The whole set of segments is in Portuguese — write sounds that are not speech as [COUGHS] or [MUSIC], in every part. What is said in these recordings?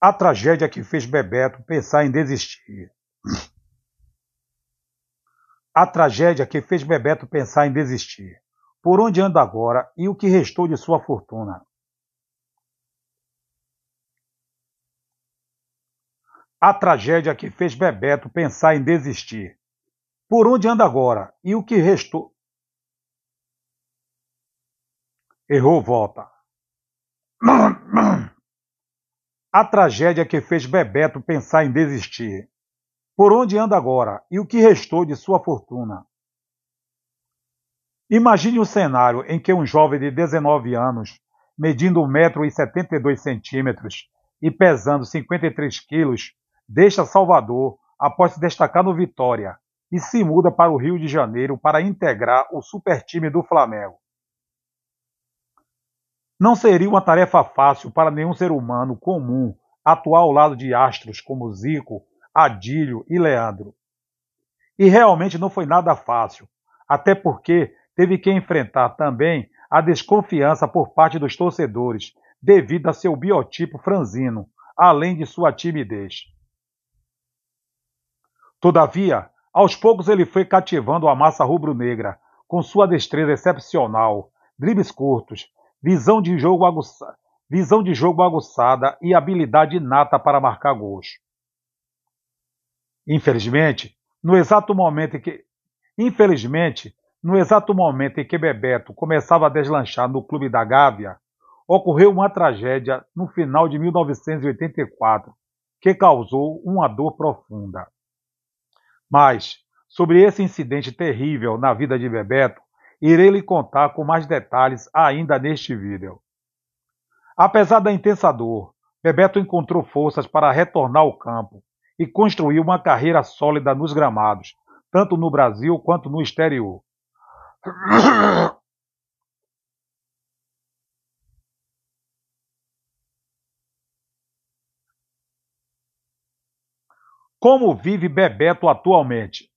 A tragédia que fez Bebeto pensar em desistir. A tragédia que fez Bebeto pensar em desistir. Por onde anda agora e o que restou de sua fortuna? A tragédia que fez Bebeto pensar em desistir. Por onde anda agora e o que restou? Errou, volta. [CLEARS THROAT] A tragédia que fez Bebeto pensar em desistir. Por onde anda agora e o que restou de sua fortuna? Imagine um cenário em que um jovem de 19 anos, medindo 1,72m e pesando 53 quilos, deixa Salvador após se destacar no Vitória e se muda para o Rio de Janeiro para integrar o supertime do Flamengo. Não seria uma tarefa fácil para nenhum ser humano comum atuar ao lado de astros como Zico, Adílio e Leandro. E realmente não foi nada fácil, até porque teve que enfrentar também a desconfiança por parte dos torcedores, devido a seu biotipo franzino, além de sua timidez. Todavia, aos poucos ele foi cativando a massa rubro-negra, com sua destreza excepcional, dribles curtos, visão de jogo aguçada, visão de jogo aguçada e habilidade inata para marcar gols. Infelizmente, no exato momento em que infelizmente, no exato momento em que Bebeto começava a deslanchar no clube da Gávea, ocorreu uma tragédia no final de 1984 que causou uma dor profunda. Mas, sobre esse incidente terrível na vida de Bebeto, irei lhe contar com mais detalhes ainda neste vídeo. Apesar da intensa dor, Bebeto encontrou forças para retornar ao campo e construir uma carreira sólida nos gramados, tanto no Brasil quanto no exterior. Como vive Bebeto atualmente?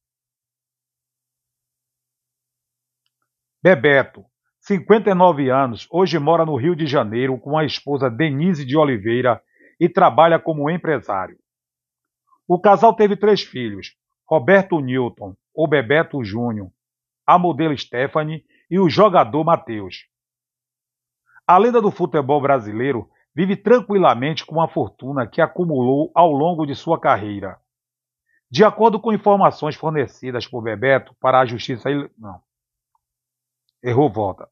Bebeto, 59 anos, hoje mora no Rio de Janeiro com a esposa Denise de Oliveira e trabalha como empresário. O casal teve três filhos, Roberto Newton, o Bebeto Júnior, a modelo Stephanie e o jogador Matheus. A lenda do futebol brasileiro vive tranquilamente com a fortuna que acumulou ao longo de sua carreira. De acordo com informações fornecidas por Bebeto para a Justiça. Não. Errou, volta.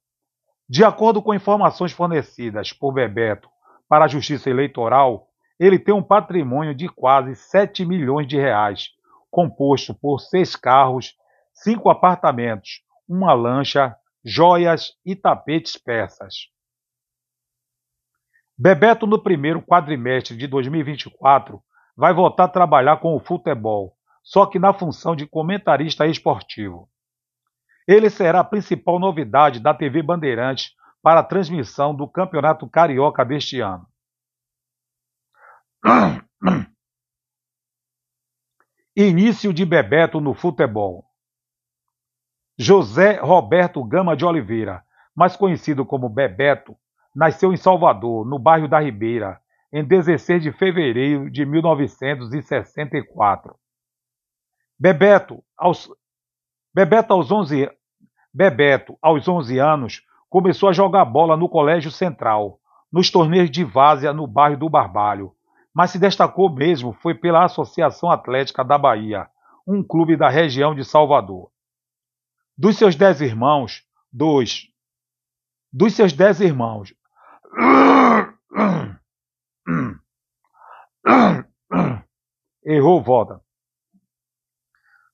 De acordo com informações fornecidas por Bebeto para a Justiça Eleitoral, ele tem um patrimônio de quase 7 milhões de reais, composto por seis carros, cinco apartamentos, uma lancha, joias e tapetes persas. Bebeto, no primeiro quadrimestre de 2024, vai voltar a trabalhar com o futebol, só que na função de comentarista esportivo. Ele será a principal novidade da TV Bandeirantes para a transmissão do Campeonato Carioca deste ano. [CLEARS THROAT] Início de Bebeto no futebol. José Roberto Gama de Oliveira, mais conhecido como Bebeto, nasceu em Salvador, no bairro da Ribeira, em 16 de fevereiro de 1964. Bebeto, aos, Bebeto, aos 11, Bebeto, aos 11 anos, começou a jogar bola no Colégio Central, nos torneios de várzea no bairro do Barbalho, mas se destacou mesmo foi pela Associação Atlética da Bahia, um clube da região de Salvador. Dos seus dez irmãos, dois. Dos seus dez irmãos. [COUGHS] Errou, volta.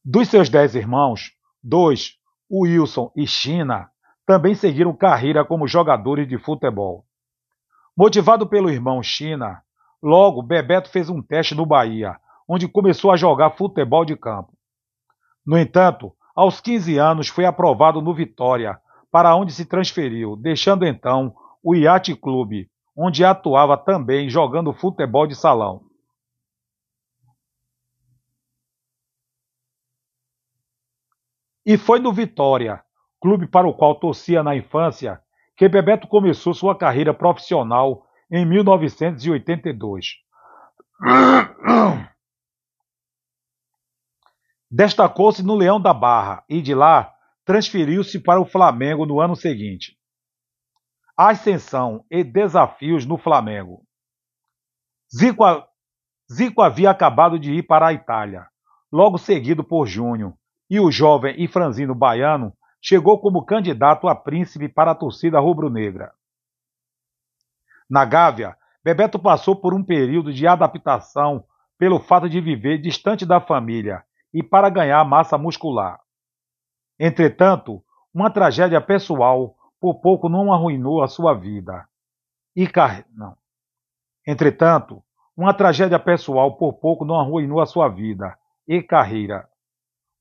Dos seus dez irmãos, dois, Wilson e China, também seguiram carreira como jogadores de futebol. Motivado pelo irmão China, logo Bebeto fez um teste no Bahia, onde começou a jogar futebol de campo. No entanto, aos 15 anos foi aprovado no Vitória, para onde se transferiu, deixando então o Iate Clube, onde atuava também jogando futebol de salão. E foi no Vitória, clube para o qual torcia na infância, que Bebeto começou sua carreira profissional em 1982. [COUGHS] Destacou-se no Leão da Barra e de lá transferiu-se para o Flamengo no ano seguinte. Ascensão e desafios no Flamengo. Zico, Zico havia acabado de ir para a Itália, logo seguido por Júnior, e o jovem e franzino baiano chegou como candidato a príncipe para a torcida rubro-negra. Na Gávea, Bebeto passou por um período de adaptação pelo fato de viver distante da família e para ganhar massa muscular. Entretanto, uma tragédia pessoal por pouco não arruinou a sua vida. E car... não. Entretanto, uma tragédia pessoal por pouco não arruinou a sua vida e carreira.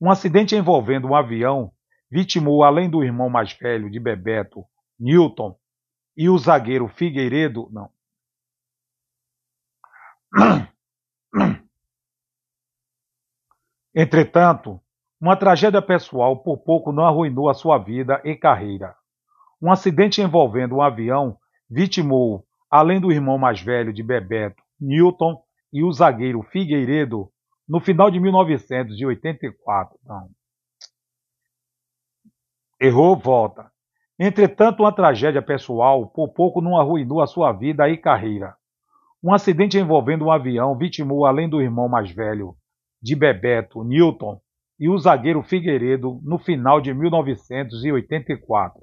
Um acidente envolvendo um avião vitimou, além do irmão mais velho de Bebeto, Newton, e o zagueiro Figueiredo, não. [COUGHS] Entretanto, uma tragédia pessoal por pouco não arruinou a sua vida e carreira. Um acidente envolvendo um avião vitimou, além do irmão mais velho de Bebeto, Newton, e o zagueiro Figueiredo, no final de 1984. Não. Errou, volta. Entretanto, uma tragédia pessoal por pouco não arruinou a sua vida e carreira. Um acidente envolvendo um avião vitimou, além do irmão mais velho de Bebeto, Newton, e o zagueiro Figueiredo no final de 1984.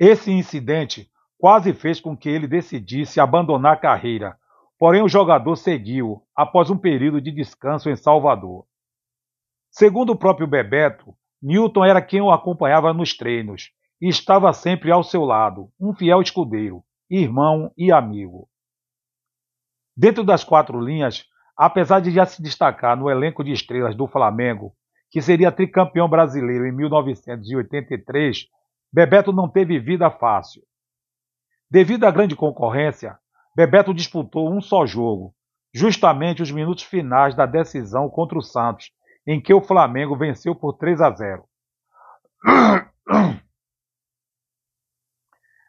Esse incidente quase fez com que ele decidisse abandonar a carreira, porém o jogador seguiu após um período de descanso em Salvador. Segundo o próprio Bebeto, Newton era quem o acompanhava nos treinos e estava sempre ao seu lado, um fiel escudeiro, irmão e amigo. Dentro das quatro linhas, apesar de já se destacar no elenco de estrelas do Flamengo, que seria tricampeão brasileiro em 1983, Bebeto não teve vida fácil. Devido à grande concorrência, Bebeto disputou um só jogo, justamente os minutos finais da decisão contra o Santos, em que o Flamengo venceu por 3 a 0. [COUGHS]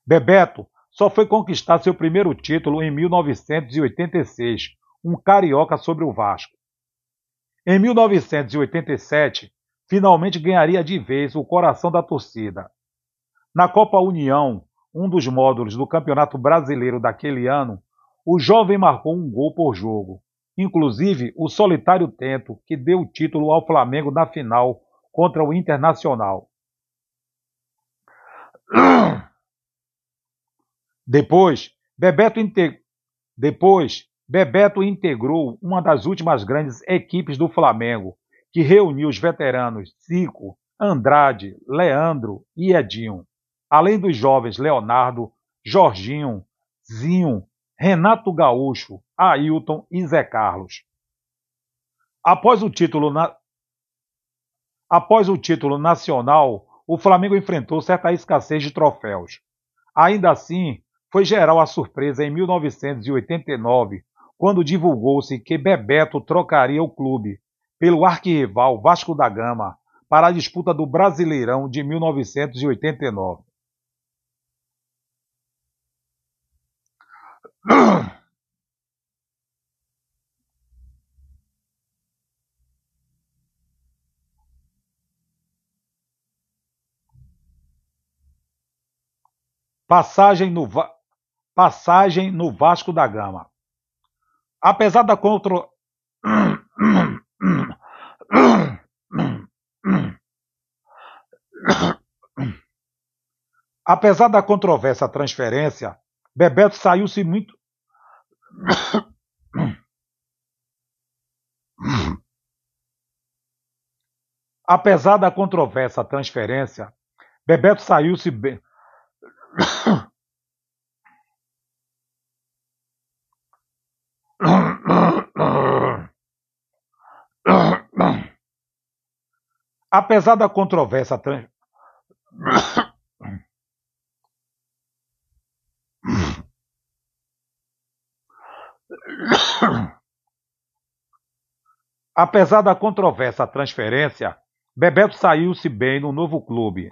Bebeto só foi conquistar seu primeiro título em 1986, um carioca sobre o Vasco. Em 1987, finalmente ganharia de vez o coração da torcida. Na Copa União, um dos módulos do Campeonato Brasileiro daquele ano, o jovem marcou um gol por jogo, inclusive o solitário tento que deu o título ao Flamengo na final contra o Internacional. [CLEARS THROAT] Depois, Bebeto, integ... Depois, Bebeto integrou uma das últimas grandes equipes do Flamengo, que reuniu os veteranos Zico, Andrade, Leandro e Edinho, além dos jovens Leonardo, Jorginho, Zinho, Renato Gaúcho, Ailton e Zé Carlos. Após o título, na... Após o título nacional, o Flamengo enfrentou certa escassez de troféus. Ainda assim, foi geral a surpresa em 1989, quando divulgou-se que Bebeto trocaria o clube pelo arquirrival Vasco da Gama para a disputa do Brasileirão de 1989. [COUGHS] Passagem no, passagem no Vasco da Gama. Apesar da contro... [COUGHS] [COUGHS] Apesar da controvérsia transferência, Bebeto saiu-se muito. Apesar da controvérsia transferência, Bebeto saiu-se bem. Apesar da controvérsia trans... [CLEARS THROAT] Apesar da controvérsia transferência, Bebeto saiu-se bem no novo clube.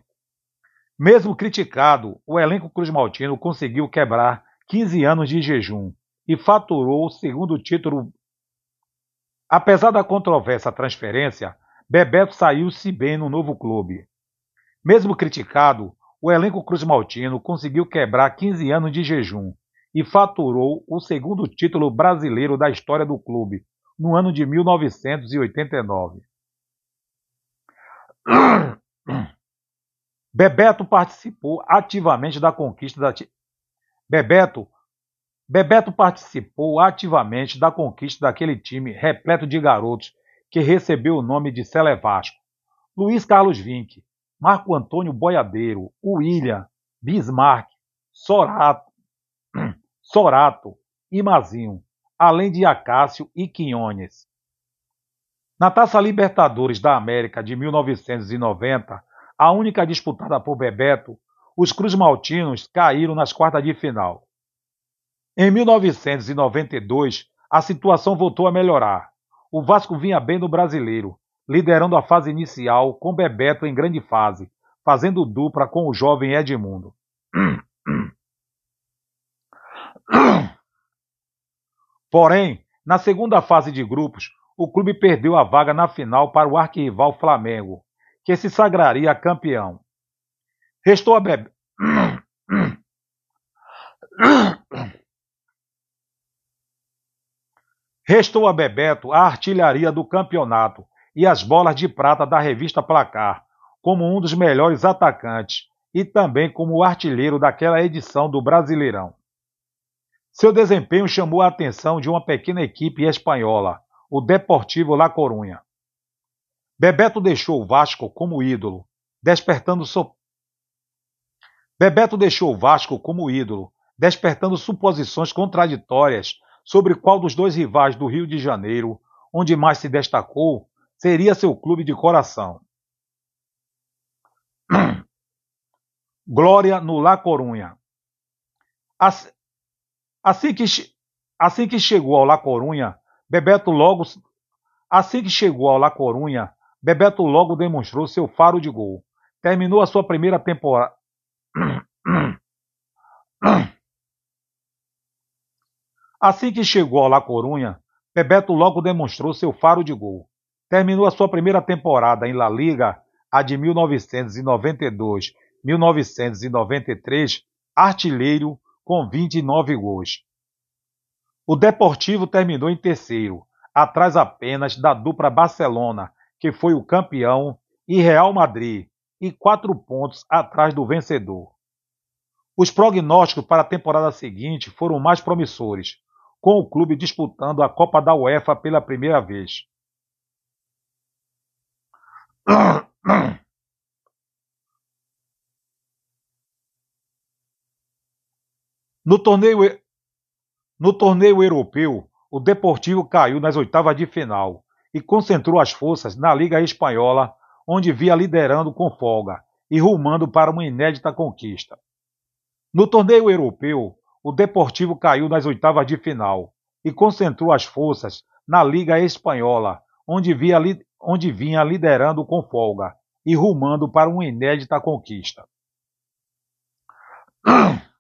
Mesmo criticado, o elenco Cruz Maltino conseguiu quebrar 15 anos de jejum e faturou o segundo título. Apesar da controvérsia transferência, Bebeto saiu-se bem no novo clube. Mesmo criticado, o elenco Cruz Maltino conseguiu quebrar 15 anos de jejum e faturou o segundo título brasileiro da história do clube, no ano de 1989. [CLEARS THROAT] Bebeto participou ativamente da conquista da Bebeto Bebeto participou ativamente da conquista daquele time repleto de garotos que recebeu o nome de Celevasco. Luiz Carlos Vinck, Marco Antônio Boiadeiro, William, Bismarck, Sorato, Sorato e Mazinho, além de Acácio e Quinones. Na Taça Libertadores da América de 1990, a única disputada por Bebeto, os Cruz Maltinos caíram nas quartas de final. Em 1992, a situação voltou a melhorar. O Vasco vinha bem no brasileiro, liderando a fase inicial com Bebeto em grande fase, fazendo dupla com o jovem Edmundo. [CLEARS THROAT] [COUGHS] Porém, na segunda fase de grupos, o clube perdeu a vaga na final para o arquirrival Flamengo, que se sagraria campeão. Restou a. [COUGHS] Restou a Bebeto a artilharia do campeonato e as bolas de prata da revista Placar, como um dos melhores atacantes e também como artilheiro daquela edição do Brasileirão. Seu desempenho chamou a atenção de uma pequena equipe espanhola, o Deportivo La Coruña. Bebeto deixou o Vasco como ídolo, despertando so... Bebeto deixou o Vasco como ídolo, despertando suposições contraditórias sobre qual dos dois rivais do Rio de Janeiro, onde mais se destacou, seria seu clube de coração. [CLEARS THROAT] Glória no La Coruña. Assim que, assim que chegou ao La Corunha, Bebeto logo assim que chegou ao La Corunha, Bebeto logo demonstrou seu faro de gol. Terminou a sua primeira temporada. [COUGHS] Assim que chegou ao La Corunha, Bebeto logo demonstrou seu faro de gol. Terminou a sua primeira temporada em La Liga, a de 1992-1993, artilheiro com 29 gols. O Deportivo terminou em terceiro, atrás apenas da dupla Barcelona, que foi o campeão, e Real Madrid, e quatro pontos atrás do vencedor. Os prognósticos para a temporada seguinte foram mais promissores, com o clube disputando a Copa da UEFA pela primeira vez. [CLEARS THROAT] No torneio, no torneio europeu, o Deportivo caiu nas oitavas de final e concentrou as forças na Liga Espanhola, onde via liderando com folga e rumando para uma inédita conquista. No torneio europeu, o Deportivo caiu nas oitavas de final e concentrou as forças na Liga Espanhola, onde, via, onde vinha liderando com folga e rumando para uma inédita conquista. [CLEARS THROAT]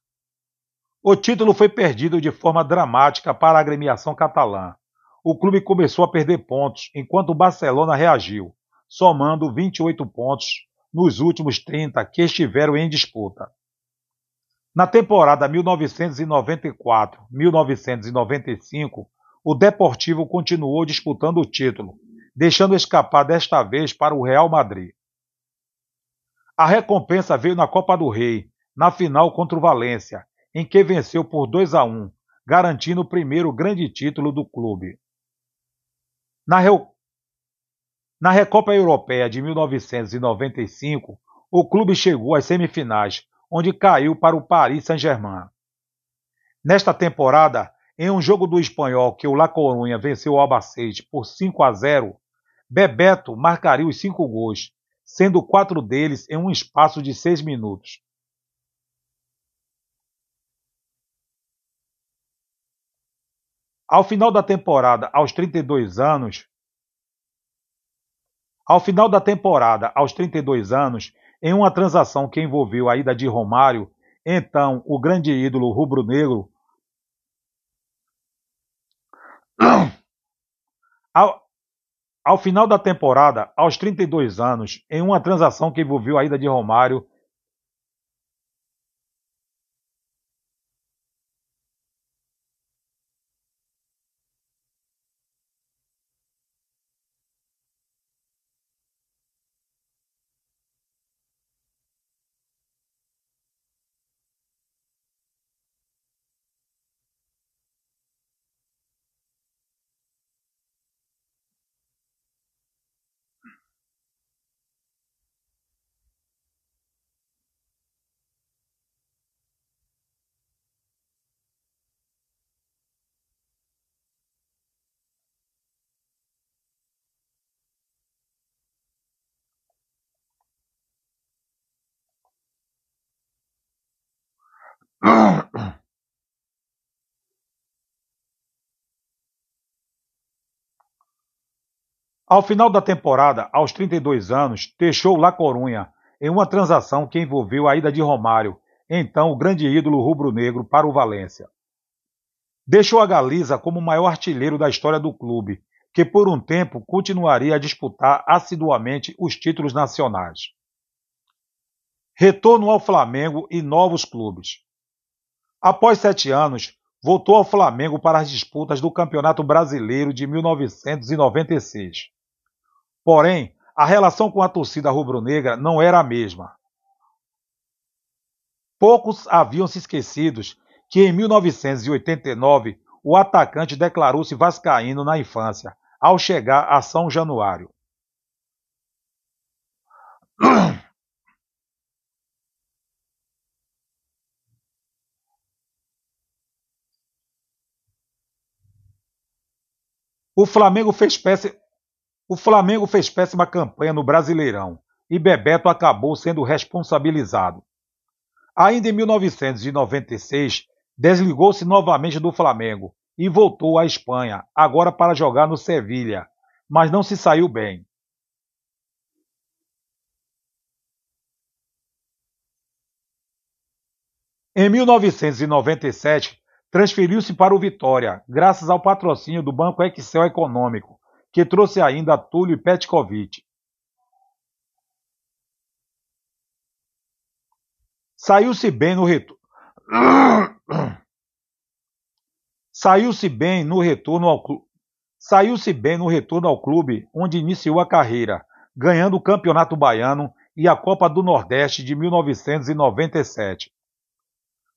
O título foi perdido de forma dramática para a agremiação catalã. O clube começou a perder pontos, enquanto o Barcelona reagiu, somando 28 pontos nos últimos 30 que estiveram em disputa. Na temporada 1994-1995, o Deportivo continuou disputando o título, deixando escapar desta vez para o Real Madrid. A recompensa veio na Copa do Rei, na final contra o Valência, em que venceu por 2 a 1, garantindo o primeiro grande título do clube. Na, Re... Na Recopa Europeia de 1995, o clube chegou às semifinais, onde caiu para o Paris Saint-Germain. Nesta temporada, em um jogo do espanhol que o La Coruña venceu o Albacete por 5 a 0, Bebeto marcaria os cinco gols, sendo quatro deles em um espaço de seis minutos. Ao final da temporada, aos 32 anos, Ao final da temporada, aos 32 anos, em uma transação que envolveu a ida de Romário, então o grande ídolo rubro-negro, [COUGHS] ao, ao final da temporada, aos 32 anos, em uma transação que envolveu a ida de Romário, Ao final da temporada, aos 32 anos, deixou La Corunha em uma transação que envolveu a ida de Romário, então o grande ídolo rubro-negro, para o Valência. Deixou a Galiza como o maior artilheiro da história do clube, que por um tempo continuaria a disputar assiduamente os títulos nacionais. Retorno ao Flamengo e novos clubes. Após sete anos, voltou ao Flamengo para as disputas do Campeonato Brasileiro de 1996. Porém, a relação com a torcida rubro-negra não era a mesma. Poucos haviam se esquecidos que em 1989 o atacante declarou-se vascaíno na infância, ao chegar a São Januário. O Flamengo fez o Flamengo fez péssima campanha no Brasileirão e Bebeto acabou sendo responsabilizado. Ainda em 1996, desligou-se novamente do Flamengo e voltou à Espanha, agora para jogar no Sevilha, mas não se saiu bem. Em 1997, transferiu-se para o Vitória, graças ao patrocínio do Banco Excel Econômico, que trouxe ainda Túlio Petkovic. Saiu-se bem no retorno. [COUGHS] Saiu-se bem no retorno ao clube. Saiu-se bem no retorno ao clube onde iniciou a carreira, ganhando o Campeonato Baiano e a Copa do Nordeste de 1997.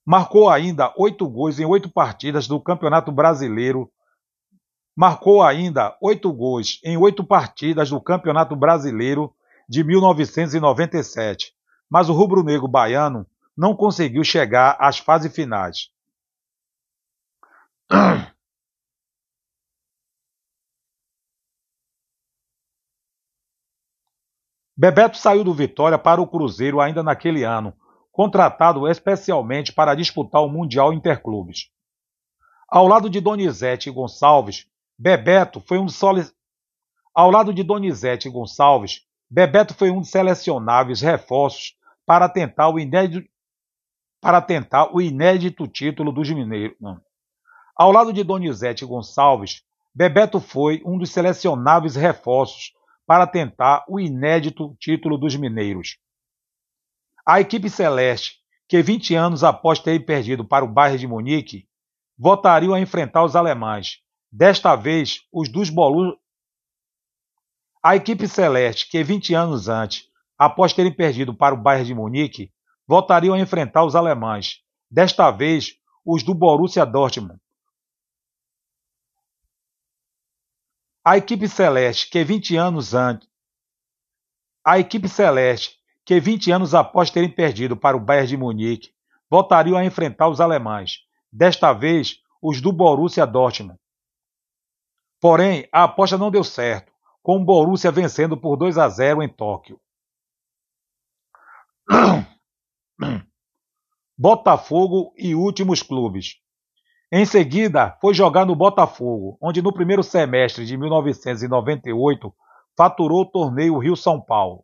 Marcou ainda oito gols em oito partidas do Campeonato Brasileiro. Marcou ainda oito gols em oito partidas do Campeonato Brasileiro de 1997, mas o rubro-negro baiano não conseguiu chegar às fases finais. [CLEARS THROAT] Bebeto saiu do Vitória para o Cruzeiro ainda naquele ano, contratado especialmente para disputar o Mundial Interclubes. Ao lado de Donizete Gonçalves, Bebeto foi um. Ao lado de Donizete Gonçalves, Bebeto foi um dos selecionáveis reforços para tentar o inédito para tentar o inédito título dos mineiros. Ao lado de Donizete Gonçalves, Bebeto foi um dos selecionáveis reforços para tentar o inédito título dos mineiros. A equipe celeste, que 20 anos após ter perdido para o Bayern de Munique, voltaria a enfrentar os alemães, desta vez os dos Bolu. A equipe celeste, que 20 anos antes, após terem perdido para o Bayern de Munique, voltariam a enfrentar os alemães, desta vez os do Borussia Dortmund. A equipe celeste, que 20 anos antes, a equipe celeste, que 20 anos após terem perdido para o Bayern de Munique, voltariam a enfrentar os alemães, desta vez os do Borussia Dortmund. Porém, a aposta não deu certo, com o Borussia vencendo por 2 a 0 em Tóquio. [CLEARS THROAT] Botafogo e últimos clubes. Em seguida, foi jogar no Botafogo, onde no primeiro semestre de 1998 faturou o torneio Rio-São Paulo.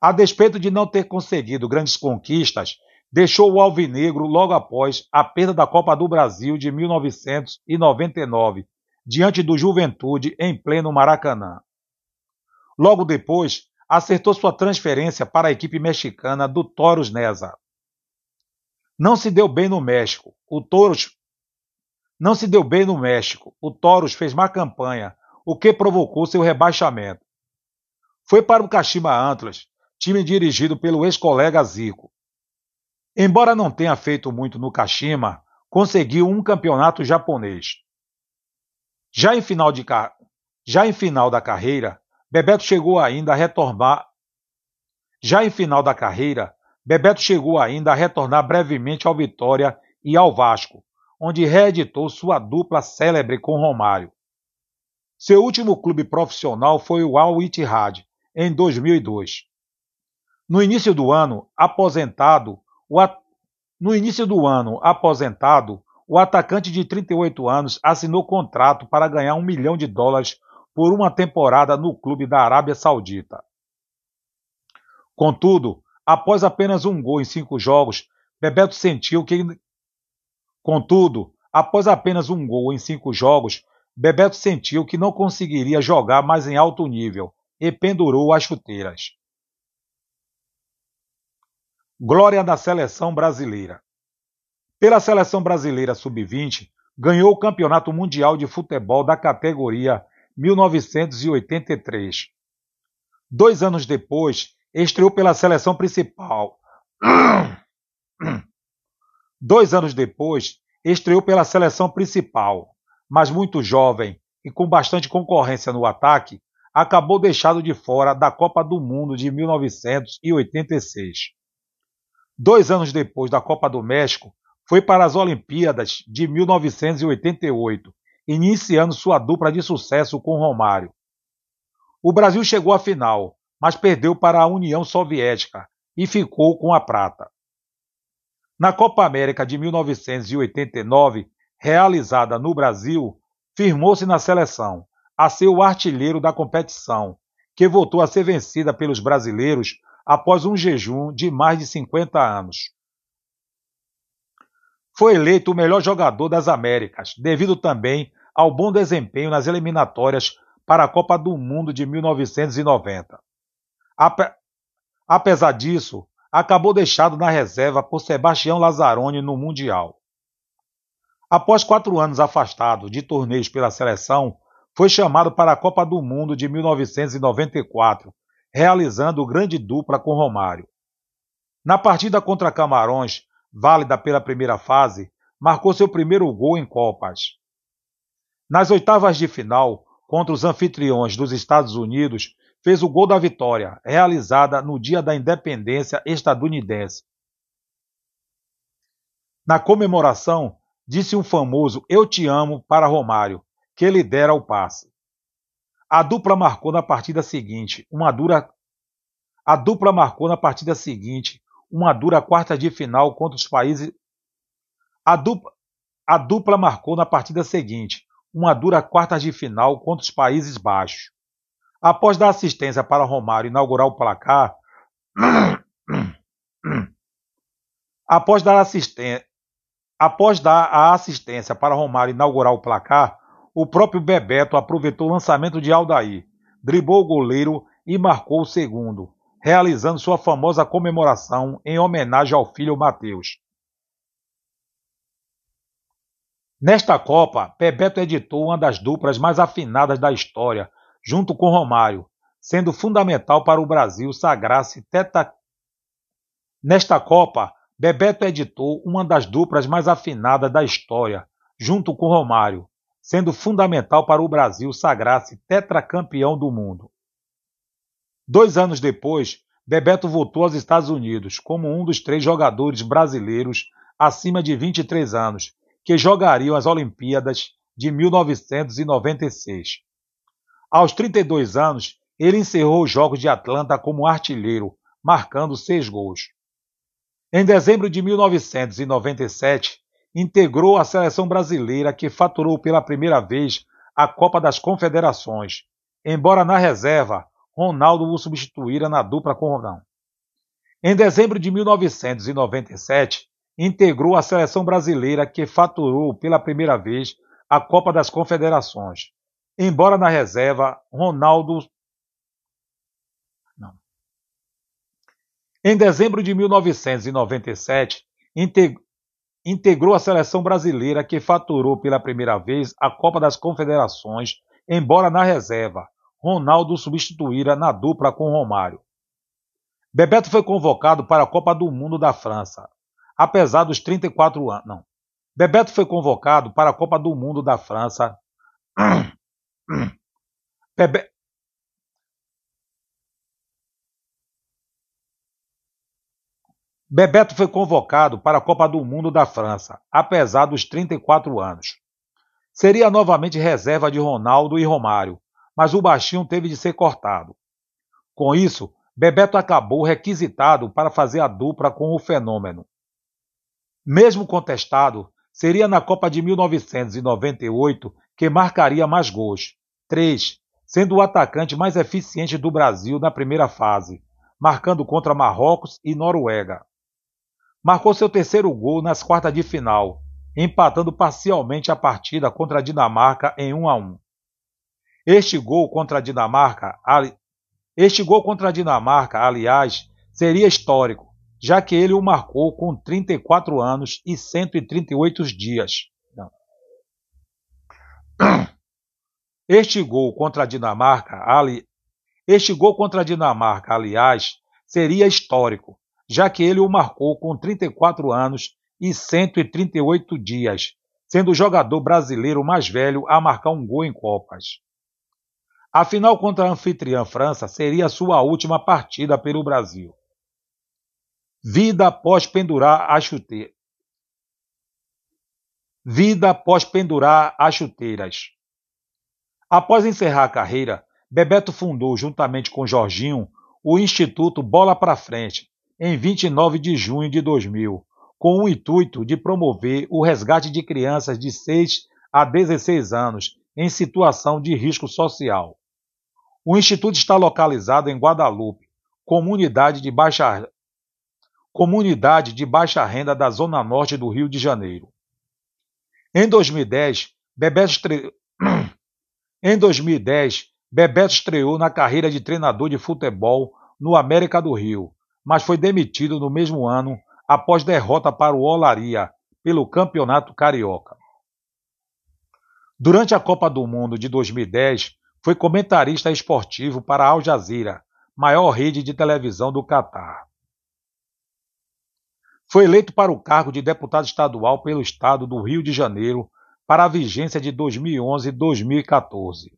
A despeito de não ter conseguido grandes conquistas, deixou o Alvinegro logo após a perda da Copa do Brasil de 1999, diante do Juventude em pleno Maracanã. Logo depois, acertou sua transferência para a equipe mexicana do Toros Neza. Não se deu bem no México. O Toros não se deu bem no México. O Toros fez má campanha, o que provocou seu rebaixamento. Foi para o Kashima Antlers, time dirigido pelo ex-colega Zico. Embora não tenha feito muito no Kashima, conseguiu um campeonato japonês. Já em final, de, já em final da carreira, Bebeto chegou ainda a retornar. Já em final da carreira, Bebeto chegou ainda a retornar brevemente ao Vitória e ao Vasco, onde reeditou sua dupla célebre com Romário. Seu último clube profissional foi o Al Ittihad, em 2002. No início do ano, aposentado, o at... no início do ano, aposentado, o atacante de 38 anos assinou contrato para ganhar um milhão de dólares por uma temporada no clube da Arábia Saudita. Contudo, Após apenas um gol em cinco jogos, Bebeto sentiu que. Contudo, após apenas um gol em cinco jogos, Bebeto sentiu que não conseguiria jogar mais em alto nível e pendurou as chuteiras. Glória da seleção brasileira. Pela seleção brasileira sub-20, ganhou o Campeonato Mundial de Futebol da categoria 1983. Dois anos depois, estreou pela seleção principal. Dois anos depois, estreou pela seleção principal, mas muito jovem e com bastante concorrência no ataque, acabou deixado de fora da Copa do Mundo de 1986. Dois anos depois da Copa do México, foi para as Olimpíadas de 1988, iniciando sua dupla de sucesso com Romário. O Brasil chegou à final, mas perdeu para a União Soviética e ficou com a prata. Na Copa América de 1989, realizada no Brasil, firmou-se na seleção, a ser o artilheiro da competição, que voltou a ser vencida pelos brasileiros após um jejum de mais de 50 anos. Foi eleito o melhor jogador das Américas, devido também ao bom desempenho nas eliminatórias para a Copa do Mundo de 1990. Apesar disso, acabou deixado na reserva por Sebastião Lazzaroni no Mundial. Após quatro anos afastado de torneios pela seleção, foi chamado para a Copa do Mundo de 1994, realizando grande dupla com Romário. Na partida contra Camarões, válida pela primeira fase, marcou seu primeiro gol em Copas. Nas oitavas de final, contra os anfitriões dos Estados Unidos, fez o gol da vitória, realizada no dia da independência estadunidense. Na comemoração, disse um famoso Eu te amo para Romário, que lhe dera o passe. A dupla marcou na partida seguinte uma dura A dupla marcou na partida seguinte uma dura quarta de final contra os países A dupla a dupla marcou na partida seguinte uma dura quarta de final contra os Países Baixos. Após dar assistência para Romário inaugurar o placar, [CLEARS THROAT] após dar, assistência, após dar a assistência para Romário inaugurar o placar, o próprio Bebeto aproveitou o lançamento de Aldair, driblou o goleiro e marcou o segundo, realizando sua famosa comemoração em homenagem ao filho Mateus. Nesta Copa, Bebeto editou uma das duplas mais afinadas da história, junto com Romário, sendo fundamental para o Brasil sagrar-se teta. Nesta Copa, Bebeto editou uma das duplas mais afinadas da história, junto com Romário, sendo fundamental para o Brasil sagrar-se tetracampeão do mundo. Dois anos depois, Bebeto voltou aos Estados Unidos como um dos três jogadores brasileiros acima de 23 anos que jogariam as Olimpíadas de 1996. Aos 32 anos, ele encerrou os Jogos de Atlanta como artilheiro, marcando seis gols. Em dezembro de 1997, integrou a seleção brasileira que faturou pela primeira vez a Copa das Confederações, embora na reserva Ronaldo o substituíra na dupla com Ronaldo. Em dezembro de 1997, integrou a seleção brasileira que faturou pela primeira vez a Copa das Confederações. Embora na reserva, Ronaldo. Não. Em dezembro de 1997, integrou a seleção brasileira que faturou pela primeira vez a Copa das Confederações, embora na reserva, Ronaldo substituíra na dupla com Romário. Bebeto foi convocado para a Copa do Mundo da França, apesar dos 34 anos. Não. Bebeto foi convocado para a Copa do Mundo da França. [CLEARS THROAT] Bebe... Bebeto foi convocado para a Copa do Mundo da França, apesar dos 34 anos. Seria novamente reserva de Ronaldo e Romário, mas o baixinho teve de ser cortado. Com isso, Bebeto acabou requisitado para fazer a dupla com o fenômeno. Mesmo contestado, seria na Copa de 1998 que marcaria mais gols, três, sendo o atacante mais eficiente do Brasil na primeira fase, marcando contra Marrocos e Noruega marcou seu terceiro gol nas quartas de final, empatando parcialmente a partida contra a Dinamarca em 1 a 1. Este gol contra a Dinamarca, ali... este gol contra a Dinamarca, aliás, seria histórico, já que ele o marcou com 34 anos e 138 dias. Não. Este gol contra a Dinamarca, ali... este gol contra a Dinamarca, aliás, seria histórico, já que ele o marcou com 34 anos e 138 dias, sendo o jogador brasileiro mais velho a marcar um gol em Copas. A final contra a anfitriã França seria sua última partida pelo Brasil. Vida após pendurar a chuteira. Vida após pendurar as chuteiras. Após encerrar a carreira, Bebeto fundou, juntamente com Jorginho, o Instituto Bola para Frente, em 29 de junho de 2000, com o intuito de promover o resgate de crianças de 6 a 16 anos em situação de risco social. O instituto está localizado em Guadalupe, comunidade de baixa comunidade de baixa renda da zona norte do Rio de Janeiro. Em 2010, Bebeto [CLEARS THROAT] em 2010, Bebeto estreou na carreira de treinador de futebol no América do Rio, mas foi demitido no mesmo ano após derrota para o Olaria pelo Campeonato Carioca. Durante a Copa do Mundo de 2010, foi comentarista esportivo para Al Jazeera, maior rede de televisão do Catar. Foi eleito para o cargo de deputado estadual pelo estado do Rio de Janeiro para a vigência de 2011 e 2014.